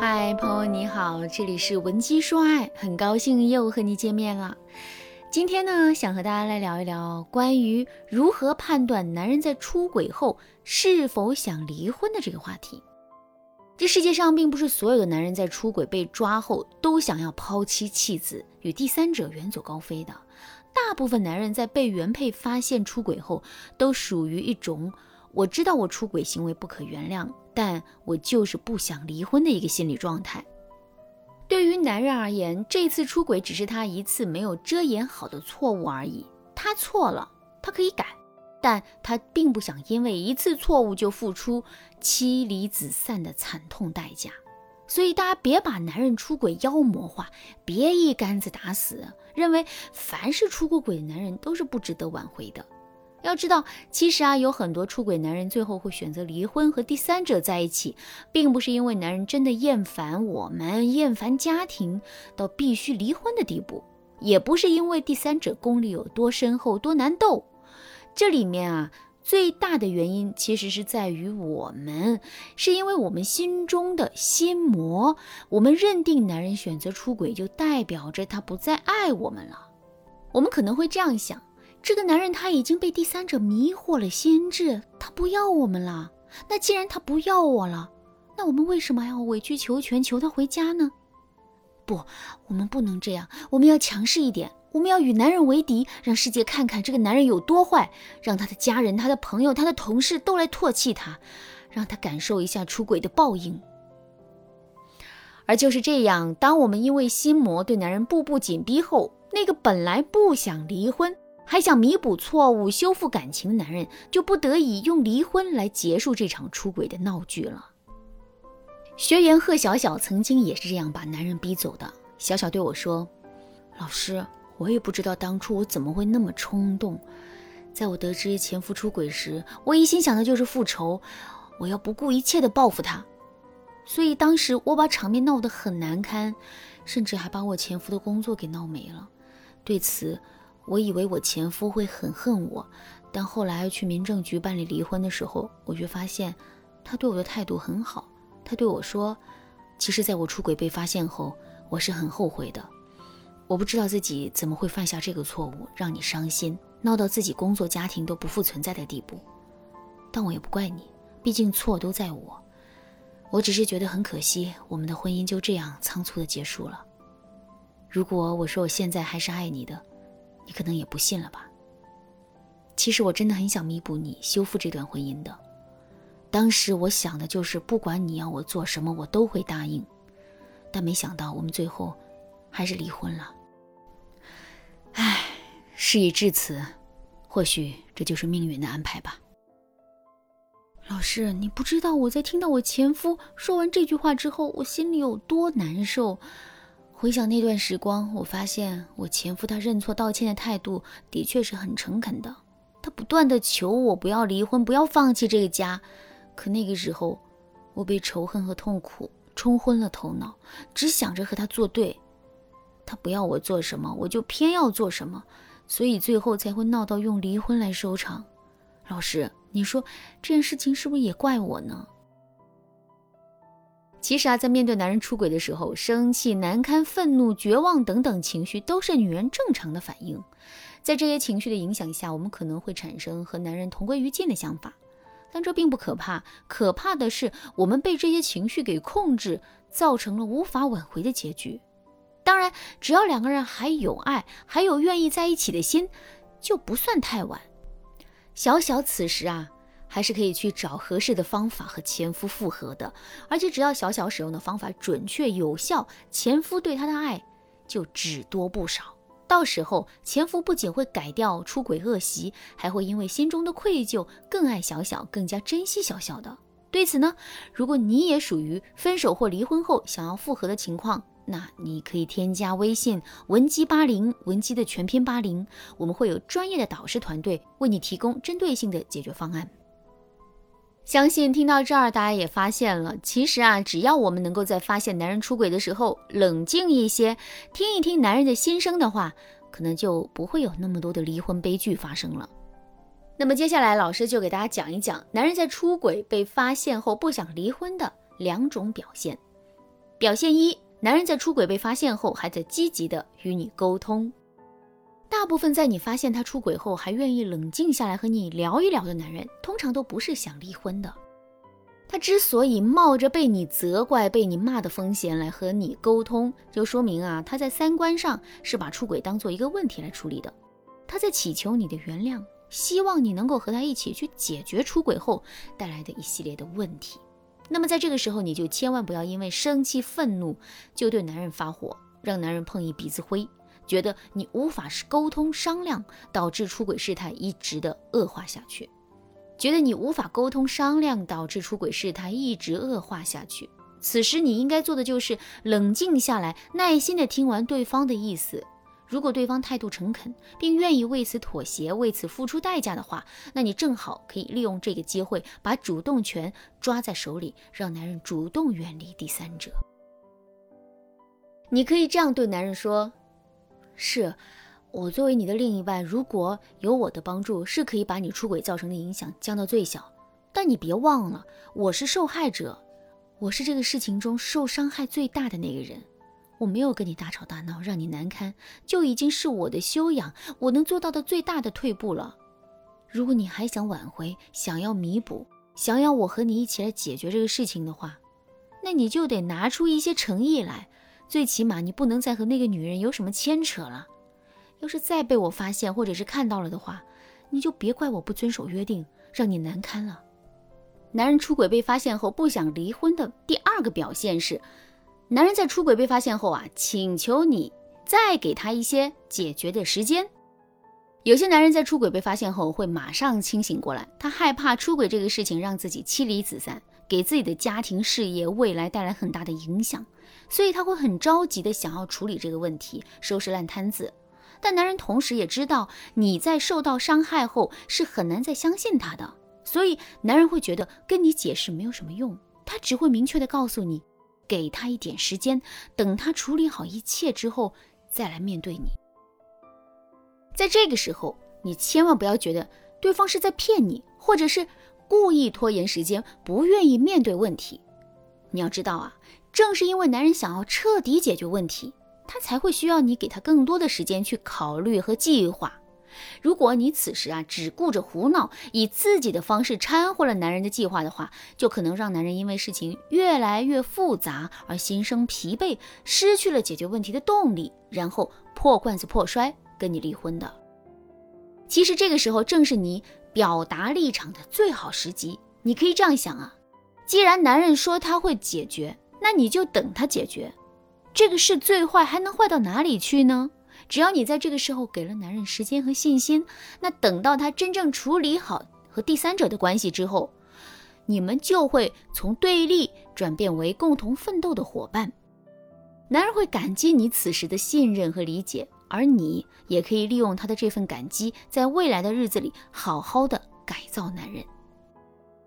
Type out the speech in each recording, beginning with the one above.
嗨，朋友你好，这里是文姬说爱，很高兴又和你见面了。今天呢，想和大家来聊一聊关于如何判断男人在出轨后是否想离婚的这个话题。这世界上并不是所有的男人在出轨被抓后都想要抛妻弃子，与第三者远走高飞的。大部分男人在被原配发现出轨后，都属于一种我知道我出轨行为不可原谅，但我就是不想离婚的一个心理状态。对于男人而言，这次出轨只是他一次没有遮掩好的错误而已，他错了，他可以改。但他并不想因为一次错误就付出妻离子散的惨痛代价，所以大家别把男人出轨妖魔化，别一竿子打死，认为凡是出过轨的男人都是不值得挽回的。要知道，其实啊，有很多出轨男人最后会选择离婚和第三者在一起，并不是因为男人真的厌烦我们、厌烦家庭到必须离婚的地步，也不是因为第三者功力有多深厚、多难斗。这里面啊，最大的原因其实是在于我们，是因为我们心中的心魔，我们认定男人选择出轨就代表着他不再爱我们了。我们可能会这样想：这个男人他已经被第三者迷惑了心智，他不要我们了。那既然他不要我了，那我们为什么要委曲求全求他回家呢？不，我们不能这样，我们要强势一点。我们要与男人为敌，让世界看看这个男人有多坏，让他的家人、他的朋友、他的同事都来唾弃他，让他感受一下出轨的报应。而就是这样，当我们因为心魔对男人步步紧逼后，那个本来不想离婚，还想弥补错误、修复感情的男人，就不得已用离婚来结束这场出轨的闹剧了。学员贺小小曾经也是这样把男人逼走的。小小对我说：“老师。”我也不知道当初我怎么会那么冲动，在我得知前夫出轨时，我一心想的就是复仇，我要不顾一切的报复他。所以当时我把场面闹得很难堪，甚至还把我前夫的工作给闹没了。对此，我以为我前夫会很恨我，但后来去民政局办理离婚的时候，我却发现他对我的态度很好。他对我说：“其实，在我出轨被发现后，我是很后悔的。”我不知道自己怎么会犯下这个错误，让你伤心，闹到自己工作家庭都不复存在的地步。但我也不怪你，毕竟错都在我。我只是觉得很可惜，我们的婚姻就这样仓促的结束了。如果我说我现在还是爱你的，你可能也不信了吧？其实我真的很想弥补你，修复这段婚姻的。当时我想的就是，不管你要我做什么，我都会答应。但没想到我们最后还是离婚了。唉，事已至此，或许这就是命运的安排吧。老师，你不知道我在听到我前夫说完这句话之后，我心里有多难受。回想那段时光，我发现我前夫他认错道歉的态度的确是很诚恳的。他不断的求我不要离婚，不要放弃这个家。可那个时候，我被仇恨和痛苦冲昏了头脑，只想着和他作对。他不要我做什么，我就偏要做什么，所以最后才会闹到用离婚来收场。老师，你说这件事情是不是也怪我呢？其实啊，在面对男人出轨的时候，生气、难堪、愤怒、绝望等等情绪都是女人正常的反应。在这些情绪的影响下，我们可能会产生和男人同归于尽的想法，但这并不可怕。可怕的是，我们被这些情绪给控制，造成了无法挽回的结局。当然，只要两个人还有爱，还有愿意在一起的心，就不算太晚。小小此时啊，还是可以去找合适的方法和前夫复合的。而且只要小小使用的方法准确有效，前夫对她的爱就只多不少。到时候，前夫不仅会改掉出轨恶习，还会因为心中的愧疚更爱小小，更加珍惜小小的。对此呢，如果你也属于分手或离婚后想要复合的情况，那你可以添加微信文姬八零，文姬的全拼八零，我们会有专业的导师团队为你提供针对性的解决方案。相信听到这儿，大家也发现了，其实啊，只要我们能够在发现男人出轨的时候冷静一些，听一听男人的心声的话，可能就不会有那么多的离婚悲剧发生了。那么接下来，老师就给大家讲一讲，男人在出轨被发现后不想离婚的两种表现。表现一，男人在出轨被发现后，还在积极的与你沟通。大部分在你发现他出轨后，还愿意冷静下来和你聊一聊的男人，通常都不是想离婚的。他之所以冒着被你责怪、被你骂的风险来和你沟通，就说明啊，他在三观上是把出轨当做一个问题来处理的。他在祈求你的原谅，希望你能够和他一起去解决出轨后带来的一系列的问题。那么在这个时候，你就千万不要因为生气、愤怒就对男人发火，让男人碰一鼻子灰。觉得你无法沟通商量，导致出轨事态一直的恶化下去；觉得你无法沟通商量，导致出轨事态一直恶化下去。此时你应该做的就是冷静下来，耐心的听完对方的意思。如果对方态度诚恳，并愿意为此妥协、为此付出代价的话，那你正好可以利用这个机会，把主动权抓在手里，让男人主动远离第三者。你可以这样对男人说。是，我作为你的另一半，如果有我的帮助，是可以把你出轨造成的影响降到最小。但你别忘了，我是受害者，我是这个事情中受伤害最大的那个人。我没有跟你大吵大闹，让你难堪，就已经是我的修养，我能做到的最大的退步了。如果你还想挽回，想要弥补，想要我和你一起来解决这个事情的话，那你就得拿出一些诚意来。最起码你不能再和那个女人有什么牵扯了。要是再被我发现或者是看到了的话，你就别怪我不遵守约定，让你难堪了。男人出轨被发现后不想离婚的第二个表现是，男人在出轨被发现后啊，请求你再给他一些解决的时间。有些男人在出轨被发现后会马上清醒过来，他害怕出轨这个事情让自己妻离子散。给自己的家庭、事业、未来带来很大的影响，所以他会很着急的想要处理这个问题，收拾烂摊子。但男人同时也知道你在受到伤害后是很难再相信他的，所以男人会觉得跟你解释没有什么用，他只会明确的告诉你，给他一点时间，等他处理好一切之后再来面对你。在这个时候，你千万不要觉得对方是在骗你，或者是。故意拖延时间，不愿意面对问题。你要知道啊，正是因为男人想要彻底解决问题，他才会需要你给他更多的时间去考虑和计划。如果你此时啊只顾着胡闹，以自己的方式掺和了男人的计划的话，就可能让男人因为事情越来越复杂而心生疲惫，失去了解决问题的动力，然后破罐子破摔，跟你离婚的。其实这个时候正是你。表达立场的最好时机，你可以这样想啊，既然男人说他会解决，那你就等他解决。这个事最坏还能坏到哪里去呢？只要你在这个时候给了男人时间和信心，那等到他真正处理好和第三者的关系之后，你们就会从对立转变为共同奋斗的伙伴。男人会感激你此时的信任和理解。而你也可以利用他的这份感激，在未来的日子里好好的改造男人。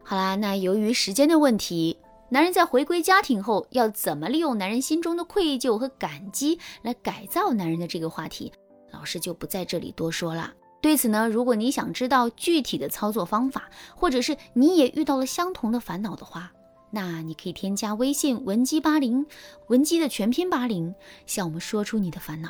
好啦，那由于时间的问题，男人在回归家庭后要怎么利用男人心中的愧疚和感激来改造男人的这个话题，老师就不在这里多说了。对此呢，如果你想知道具体的操作方法，或者是你也遇到了相同的烦恼的话，那你可以添加微信文姬八零，文姬的全拼八零，向我们说出你的烦恼。